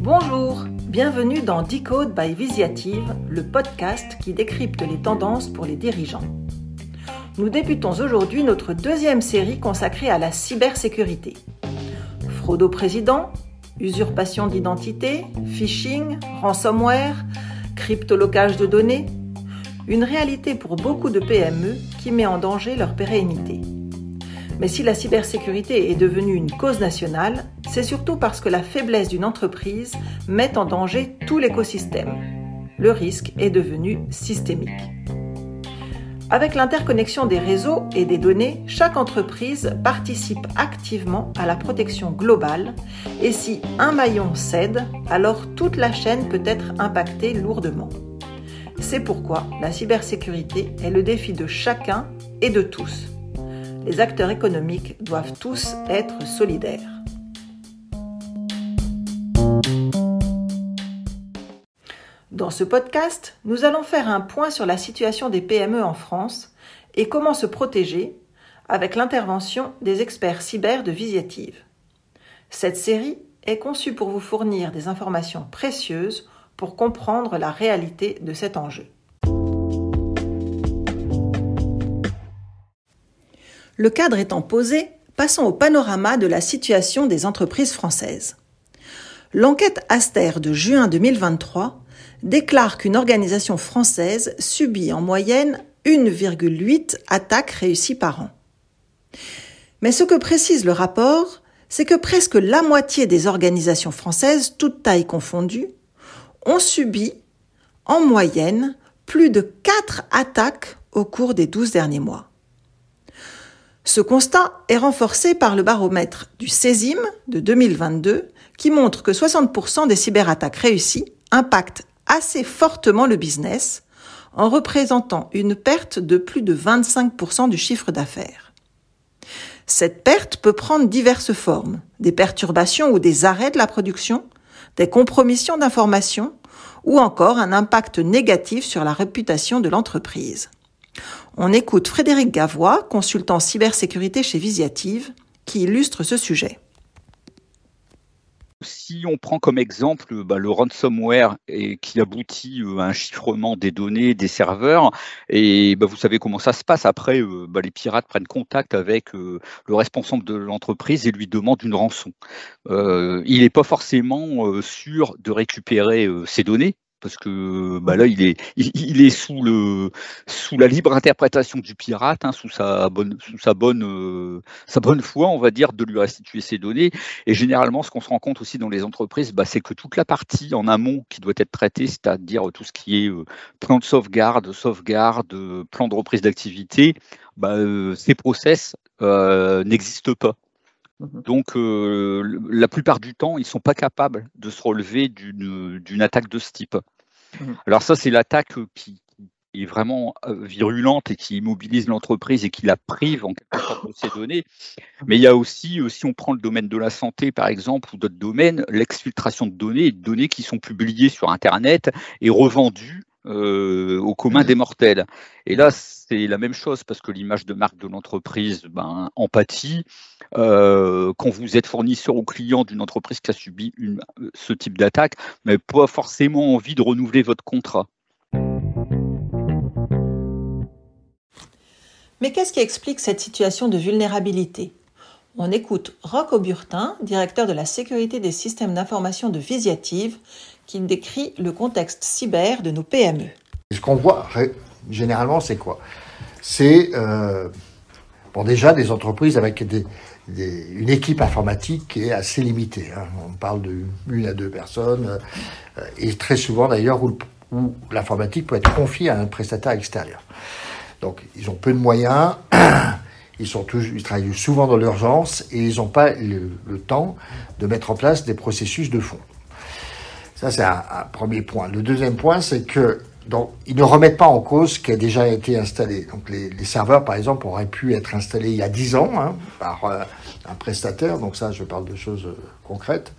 Bonjour, bienvenue dans Decode by Visiative, le podcast qui décrypte les tendances pour les dirigeants. Nous débutons aujourd'hui notre deuxième série consacrée à la cybersécurité. Fraude au président, usurpation d'identité, phishing, ransomware, cryptolocage de données, une réalité pour beaucoup de PME qui met en danger leur pérennité. Mais si la cybersécurité est devenue une cause nationale, c'est surtout parce que la faiblesse d'une entreprise met en danger tout l'écosystème. Le risque est devenu systémique. Avec l'interconnexion des réseaux et des données, chaque entreprise participe activement à la protection globale et si un maillon cède, alors toute la chaîne peut être impactée lourdement. C'est pourquoi la cybersécurité est le défi de chacun et de tous. Les acteurs économiques doivent tous être solidaires. Dans ce podcast, nous allons faire un point sur la situation des PME en France et comment se protéger avec l'intervention des experts cyber de Visiative. Cette série est conçue pour vous fournir des informations précieuses pour comprendre la réalité de cet enjeu. Le cadre étant posé, passons au panorama de la situation des entreprises françaises. L'enquête Aster de juin 2023 déclare qu'une organisation française subit en moyenne 1,8 attaques réussies par an. Mais ce que précise le rapport, c'est que presque la moitié des organisations françaises, toutes tailles confondues, ont subi, en moyenne, plus de 4 attaques au cours des 12 derniers mois. Ce constat est renforcé par le baromètre du CESIM de 2022 qui montre que 60% des cyberattaques réussies impactent assez fortement le business en représentant une perte de plus de 25% du chiffre d'affaires. Cette perte peut prendre diverses formes, des perturbations ou des arrêts de la production, des compromissions d'informations ou encore un impact négatif sur la réputation de l'entreprise. On écoute Frédéric Gavois, consultant cybersécurité chez Visiative, qui illustre ce sujet. Si on prend comme exemple bah, le ransomware qui aboutit euh, à un chiffrement des données des serveurs, et bah, vous savez comment ça se passe. Après, euh, bah, les pirates prennent contact avec euh, le responsable de l'entreprise et lui demandent une rançon. il n'est pas forcément sûr de récupérer ces données parce que bah là il est il, est sous le sous la libre interprétation du pirate, hein, sous sa bonne sous sa bonne euh, sa bonne foi, on va dire, de lui restituer ses données. Et généralement, ce qu'on se rend compte aussi dans les entreprises, bah, c'est que toute la partie en amont qui doit être traitée, c'est-à-dire tout ce qui est euh, plan de sauvegarde, sauvegarde, euh, plan de reprise d'activité, bah, ces process n'existent pas. Mmh Donc, la plupart du temps, ils ne sont pas capables de se relever d'une attaque de ce type. Mmh Alors ça, c'est l'attaque qui, est vraiment virulente et qui immobilise l'entreprise et qui la prive en quelque sorte de ses données. Mais il y a aussi, si on prend le domaine de la santé par exemple ou d'autres domaines, l'exfiltration de données, de données qui sont publiées sur Internet et revendues euh, au commun des mortels. Et là, c'est la même chose parce que l'image de marque de l'entreprise ben, empathie. Euh, quand vous êtes fournisseur ou client d'une entreprise qui a subi ce type d'attaque, mais pas forcément envie de renouveler votre contrat. Mais qu'est-ce qui explique cette situation de vulnérabilité? On écoute Roch Auburtin, directeur de la sécurité des systèmes d'information de Visiative, qui décrit le contexte cyber de nos PME. Ce qu'on voit généralement, c'est quoi? C'est euh, bon déjà des entreprises avec une équipe informatique qui est assez limitée. Hein. On parle de une à deux personnes euh, et très souvent d'ailleurs où, l'informatique peut être confiée à un prestataire extérieur. Donc ils ont peu de moyens. Ils, sont toujours, ils travaillent souvent dans l'urgence et ils n'ont pas le temps de mettre en place des processus de fond. Ça, c'est un, premier point. Le deuxième point, c'est que donc, ils ne remettent pas en cause ce qui a déjà été installé. Donc, les, serveurs, par exemple, auraient pu être installés il y a 10 ans hein, par euh, un prestataire. Donc, ça, je parle de choses euh, concrètes.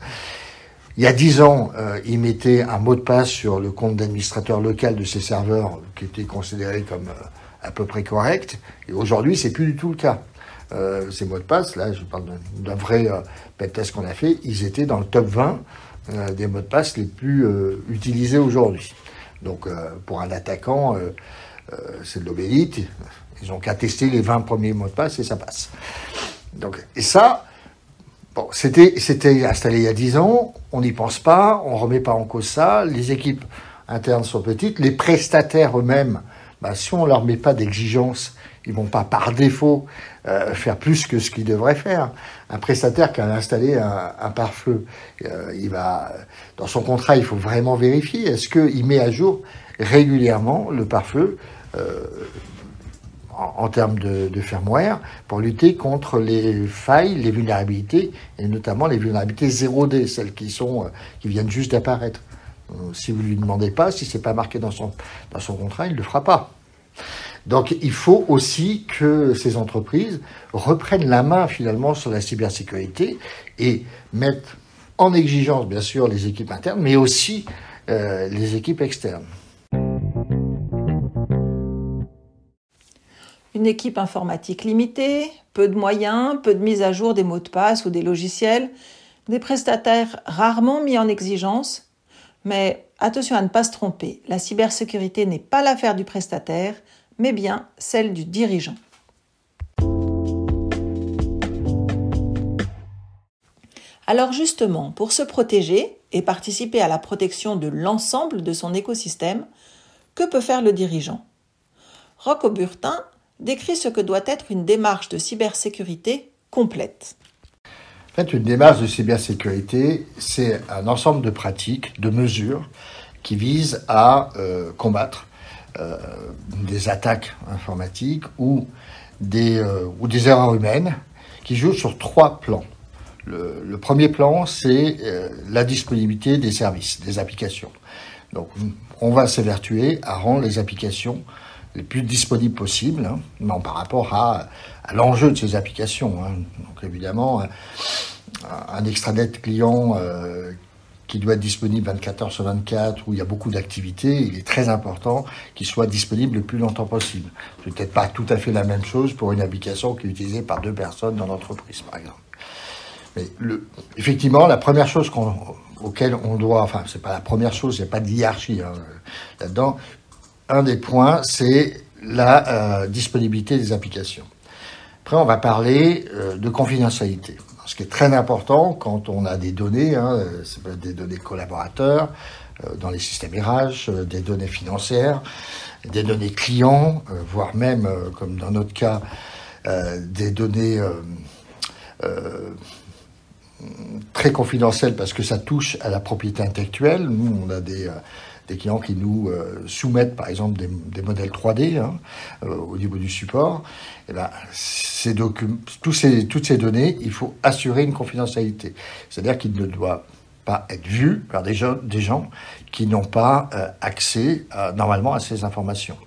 Il y a 10 ans, euh, ils mettaient un mot de passe sur le compte d'administrateur local de ces serveurs qui était considéré comme à peu près correct. Et aujourd'hui, c'est plus du tout le cas. ces mots de passe, là je parle d'un vrai euh, test qu'on a fait, ils étaient dans le top 20 euh, des mots de passe les plus euh, utilisés aujourd'hui. Donc pour un attaquant, c'est de l'obélite, ils ont qu'à tester les 20 premiers mots de passe et ça passe. Donc, et ça, bon, c'était, c'était installé il y a 10 ans, on n'y pense pas, on ne remet pas en cause ça, les équipes internes sont petites, les prestataires eux-mêmes, bah, si on ne leur met pas d'exigence, ils vont pas par défaut euh, faire plus que ce qu'ils devraient faire. Un prestataire qui a installé un, pare-feu, euh, il va dans son contrat, il faut vraiment vérifier est-ce qu'il met à jour régulièrement le pare-feu euh, en, termes de, firmware pour lutter contre les failles, les vulnérabilités et notamment les vulnérabilités 0D, celles qui sont qui viennent juste d'apparaître. Si vous lui demandez pas, si c'est pas marqué dans son dans son contrat, il le fera pas. Donc il faut aussi que ces entreprises reprennent la main finalement sur la cybersécurité et mettent en exigence bien sûr les équipes internes, mais aussi euh, les équipes externes. Une équipe informatique limitée, peu de moyens, peu de mise à jour des mots de passe ou des logiciels, des prestataires rarement mis en exigence. Mais attention à ne pas se tromper, la cybersécurité n'est pas l'affaire du prestataire, mais bien celle du dirigeant. Alors justement, pour se protéger et participer à la protection de l'ensemble de son écosystème, que peut faire le dirigeant? Rocco Burtin décrit ce que doit être une démarche de cybersécurité complète. En fait, une démarche de cybersécurité, c'est un ensemble de pratiques, de mesures qui visent à euh, combattre des attaques informatiques ou des, euh, ou des erreurs humaines qui jouent sur trois plans. Le, premier plan, c'est euh, la disponibilité des services, des applications. Donc, on va s'évertuer à rendre les applications les plus disponibles possibles, hein, par rapport à, l'enjeu de ces applications. Hein. Donc, évidemment, un, extranet client euh, qui doit être disponible 24 heures sur 24, où il y a beaucoup d'activités, il est très important qu'il soit disponible le plus longtemps possible. Peut-être pas tout à fait la même chose pour une application qui est utilisée par deux personnes dans l'entreprise, par exemple. Mais effectivement, la première chose auquel on doit, enfin, c'est pas la première chose, il n'y a pas de hiérarchie hein, là-dedans. Un des points, c'est la euh, disponibilité des applications. Après, on va parler euh, de confidentialité ce qui est très important quand on a des données, hein, des données collaborateurs euh, dans les systèmes RH, euh, des données financières, des données clients, euh, voire même, comme dans notre cas, des données très confidentielles parce que ça touche à la propriété intellectuelle. Nous, on a des des clients qui nous euh, soumettent par exemple des, des modèles 3D hein, euh, au niveau du support, et eh ben, ces tous ces, toutes ces données, il faut assurer une confidentialité. C'est-à-dire qu'il ne doit pas être vu par des gens, des gens qui n'ont pas euh, accès normalement à ces informations.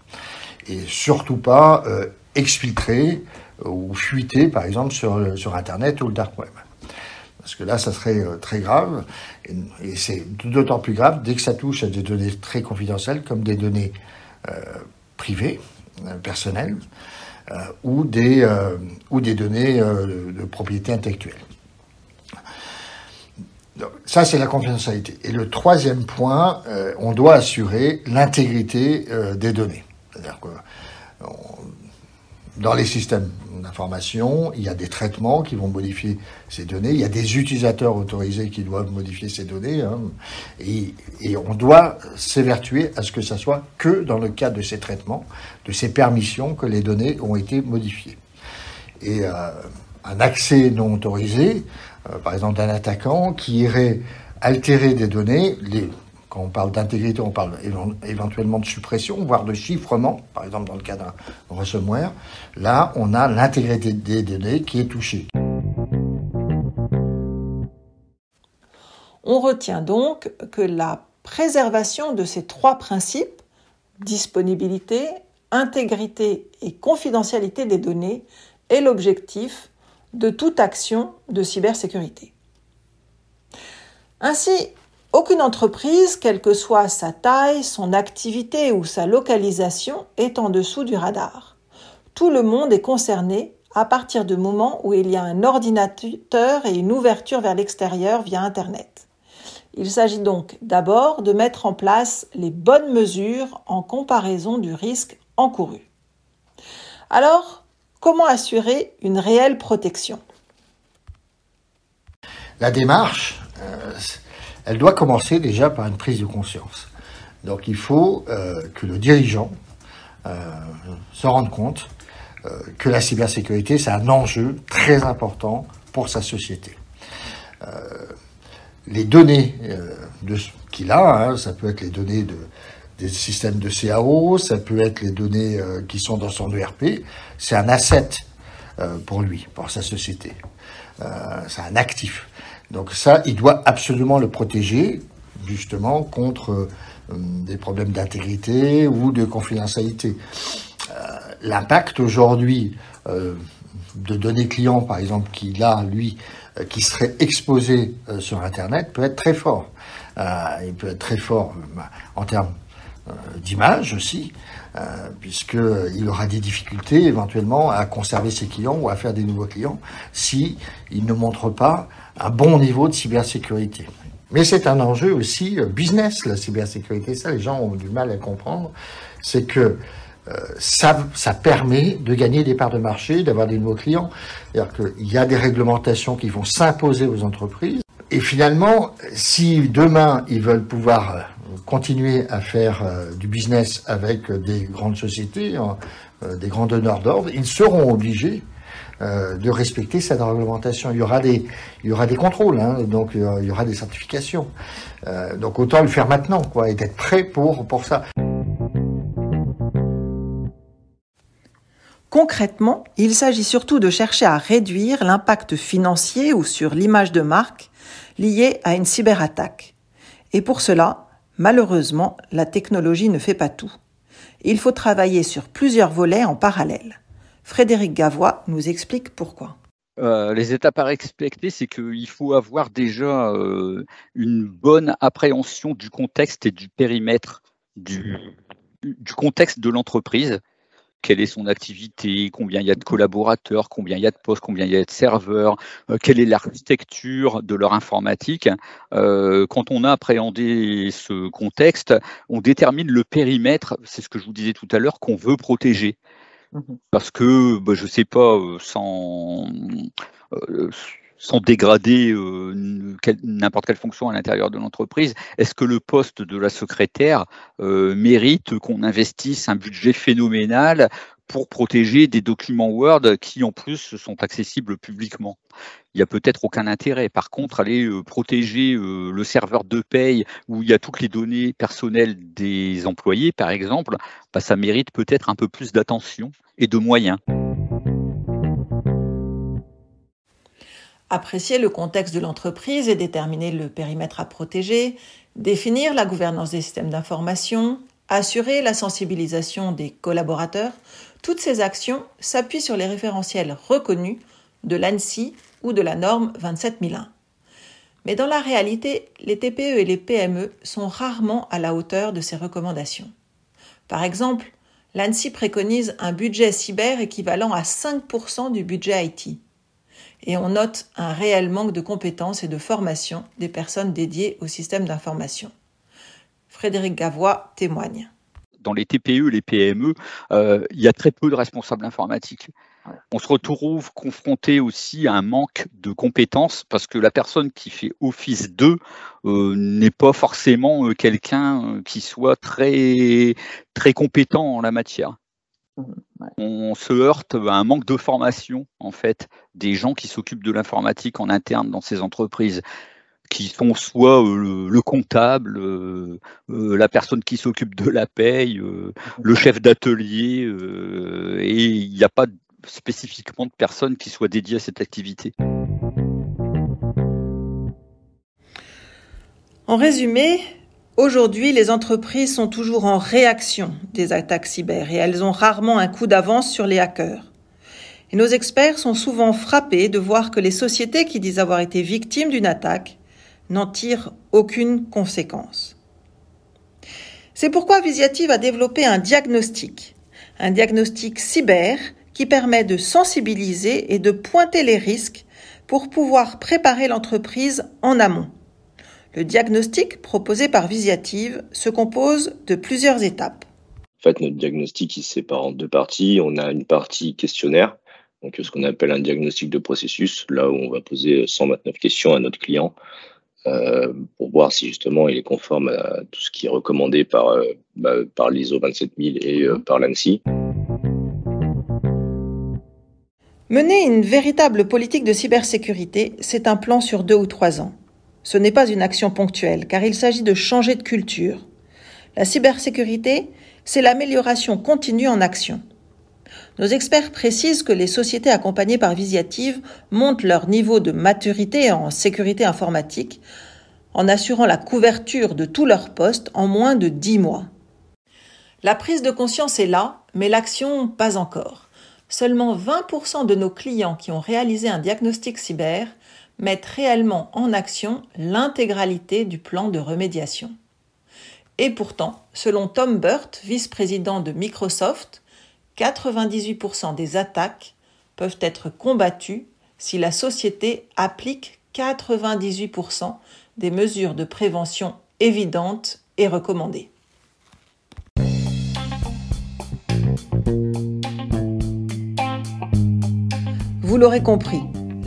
Et surtout pas exfiltrer ou fuiter par exemple sur, sur Internet ou le dark web. Parce que là, ça serait euh, très grave. Et, c'est d'autant plus grave dès que ça touche à des données très confidentielles, comme des données euh, privées, euh, personnelles, ou, des, ou des données de propriété intellectuelle. Donc, ça, c'est la confidentialité. Et le troisième point, on doit assurer l'intégrité des données. C'est-à-dire que dans les systèmes d'information, il y a des traitements qui vont modifier ces données, il y a des utilisateurs autorisés qui doivent modifier ces données, hein, et, on doit s'évertuer à ce que ça soit que dans le cadre de ces traitements, de ces permissions que les données ont été modifiées. Et euh, un accès non autorisé, euh, par exemple d'un attaquant qui irait altérer des données, les, quand on parle d'intégrité, on parle éventuellement de suppression, voire de chiffrement, par exemple dans le cas d'un ransomware. Là, on a l'intégrité des données qui est touchée. On retient donc que la préservation de ces trois principes, disponibilité, intégrité et confidentialité des données, est l'objectif de toute action de cybersécurité. Ainsi, aucune entreprise, quelle que soit sa taille, son activité ou sa localisation, est en dessous du radar. Tout le monde est concerné à partir du moment où il y a un ordinateur et une ouverture vers l'extérieur via Internet. Il s'agit donc d'abord de mettre en place les bonnes mesures en comparaison du risque encouru. Alors, comment assurer une réelle protection? La démarche, euh, elle doit commencer déjà par une prise de conscience. Donc il faut euh, que le dirigeant euh, se rende compte euh, que la cybersécurité, c'est un enjeu très important pour sa société. Les données qu'il a, hein, ça peut être les données de, des systèmes de CAO, ça peut être les données qui sont dans son ERP, c'est un asset pour lui, pour sa société. c'est un actif. Donc ça, il doit absolument le protéger, justement, contre des problèmes d'intégrité ou de confidentialité l'impact aujourd'hui euh, de données clients, par exemple, qu'il a, lui, euh, qui serait exposé euh, sur Internet, peut être très fort. il peut être très fort en termes d'image aussi, puisqu'il aura des difficultés éventuellement à conserver ses clients ou à faire des nouveaux clients si ne montre pas un bon niveau de cybersécurité. Mais c'est un enjeu aussi business, la cybersécurité. Ça, les gens ont du mal à comprendre. C'est que euh, ça, ça permet de gagner des parts de marché, d'avoir des nouveaux clients. C'est-à-dire qu'il y a des réglementations qui vont s'imposer aux entreprises. Et finalement, si demain ils veulent pouvoir euh, continuer à faire euh, du business avec des grandes sociétés, hein, des grands donneurs d'ordre, ils seront obligés de respecter cette réglementation. Il y aura des, il y aura des contrôles, hein, donc il y aura des certifications. donc autant le faire maintenant, quoi, et d'être prêt pour pour ça. Concrètement, il s'agit surtout de chercher à réduire l'impact financier ou sur l'image de marque lié à une cyberattaque. Et pour cela, malheureusement, la technologie ne fait pas tout. Il faut travailler sur plusieurs volets en parallèle. Frédéric Gavois nous explique pourquoi. Euh, les étapes à respecter, c'est qu'il faut avoir déjà euh, une bonne appréhension du contexte et du périmètre du contexte de l'entreprise quelle est son activité, combien il y a de collaborateurs, combien il y a de postes, combien il y a de serveurs, euh, quelle est l'architecture de leur informatique. Quand on a appréhendé ce contexte, on détermine le périmètre, c'est ce que je vous disais tout à l'heure, qu'on veut protéger. Mmh Parce que, bah, je ne sais pas, euh, sans sans dégrader euh, n'importe quelle fonction à l'intérieur de l'entreprise, est-ce que le poste de la secrétaire euh, mérite qu'on investisse un budget phénoménal pour protéger des documents Word qui en plus sont accessibles publiquement. Il n'y a peut-être aucun intérêt. Par contre, aller euh, protéger le serveur de paye où il y a toutes les données personnelles des employés, par exemple, bah, ça mérite peut-être un peu plus d'attention et de moyens. apprécier le contexte de l'entreprise et déterminer le périmètre à protéger, définir la gouvernance des systèmes d'information, assurer la sensibilisation des collaborateurs, toutes ces actions s'appuient sur les référentiels reconnus de l'ANSI ou de la norme 27001. Mais dans la réalité, les TPE et les PME sont rarement à la hauteur de ces recommandations. Par exemple, l'ANSI préconise un budget cyber équivalent à 5% du budget IT et on note un réel manque de compétences et de formation des personnes dédiées au système d'information. Frédéric Gavois témoigne. Dans les TPE, les PME, euh, il y a très peu de responsables informatiques. On se retrouve confronté aussi à un manque de compétences parce que la personne qui fait office d'eux euh, n'est pas forcément euh, quelqu'un qui soit très, très compétent en la matière. On se heurte à un manque de formation, en fait, des gens qui s'occupent de l'informatique en interne dans ces entreprises qui sont soit euh, le, comptable, euh, euh, la personne qui s'occupe de la paye, le chef d'atelier, et il n'y a pas spécifiquement de personnes qui soient dédiées à cette activité. En résumé, Aujourd'hui, les entreprises sont toujours en réaction des attaques cyber et elles ont rarement un coup d'avance sur les hackers. Et nos experts sont souvent frappés de voir que les sociétés qui disent avoir été victimes d'une attaque n'en tirent aucune conséquence. C'est pourquoi Visiative a développé un diagnostic, un diagnostic cyber qui permet de sensibiliser et de pointer les risques pour pouvoir préparer l'entreprise en amont. Le diagnostic proposé par Visiative se compose de plusieurs étapes. En fait, notre diagnostic il se sépare en deux parties. On a une partie questionnaire, donc ce qu'on appelle un diagnostic de processus, là où on va poser 129 questions à notre client euh, pour voir si justement il est conforme à tout ce qui est recommandé par, euh, bah, par l'ISO 27000 et euh, par l'ANSI. Mener une véritable politique de cybersécurité, c'est un plan sur deux ou trois ans. Ce n'est pas une action ponctuelle, car il s'agit de changer de culture. La cybersécurité, c'est l'amélioration continue en action. Nos experts précisent que les sociétés accompagnées par Visiative montent leur niveau de maturité en sécurité informatique en assurant la couverture de tous leurs postes en moins de 10 mois. La prise de conscience est là, mais l'action pas encore. Seulement 20% de nos clients qui ont réalisé un diagnostic cyber mettent réellement en action l'intégralité du plan de remédiation. Et pourtant, selon Tom Burt, vice-président de Microsoft, 98% des attaques peuvent être combattues si la société applique 98% des mesures de prévention évidentes et recommandées. Vous l'aurez compris,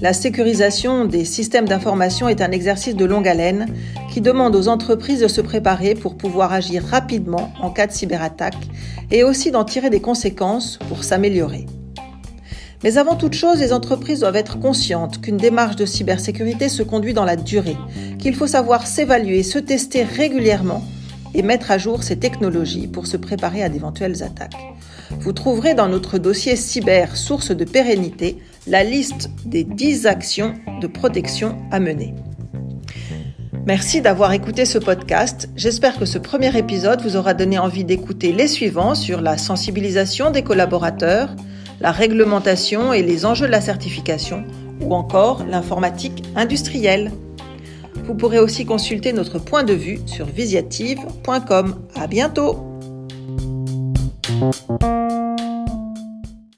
la sécurisation des systèmes d'information est un exercice de longue haleine qui demande aux entreprises de se préparer pour pouvoir agir rapidement en cas de cyberattaque et aussi d'en tirer des conséquences pour s'améliorer. Mais avant toute chose, les entreprises doivent être conscientes qu'une démarche de cybersécurité se conduit dans la durée, qu'il faut savoir s'évaluer, se tester régulièrement et mettre à jour ces technologies pour se préparer à d'éventuelles attaques. Vous trouverez dans notre dossier cyber source de pérennité la liste des 10 actions de protection à mener. Merci d'avoir écouté ce podcast. J'espère que ce premier épisode vous aura donné envie d'écouter les suivants sur la sensibilisation des collaborateurs, la réglementation et les enjeux de la certification, ou encore l'informatique industrielle. Vous pourrez aussi consulter notre point de vue sur visiative.com. À bientôt!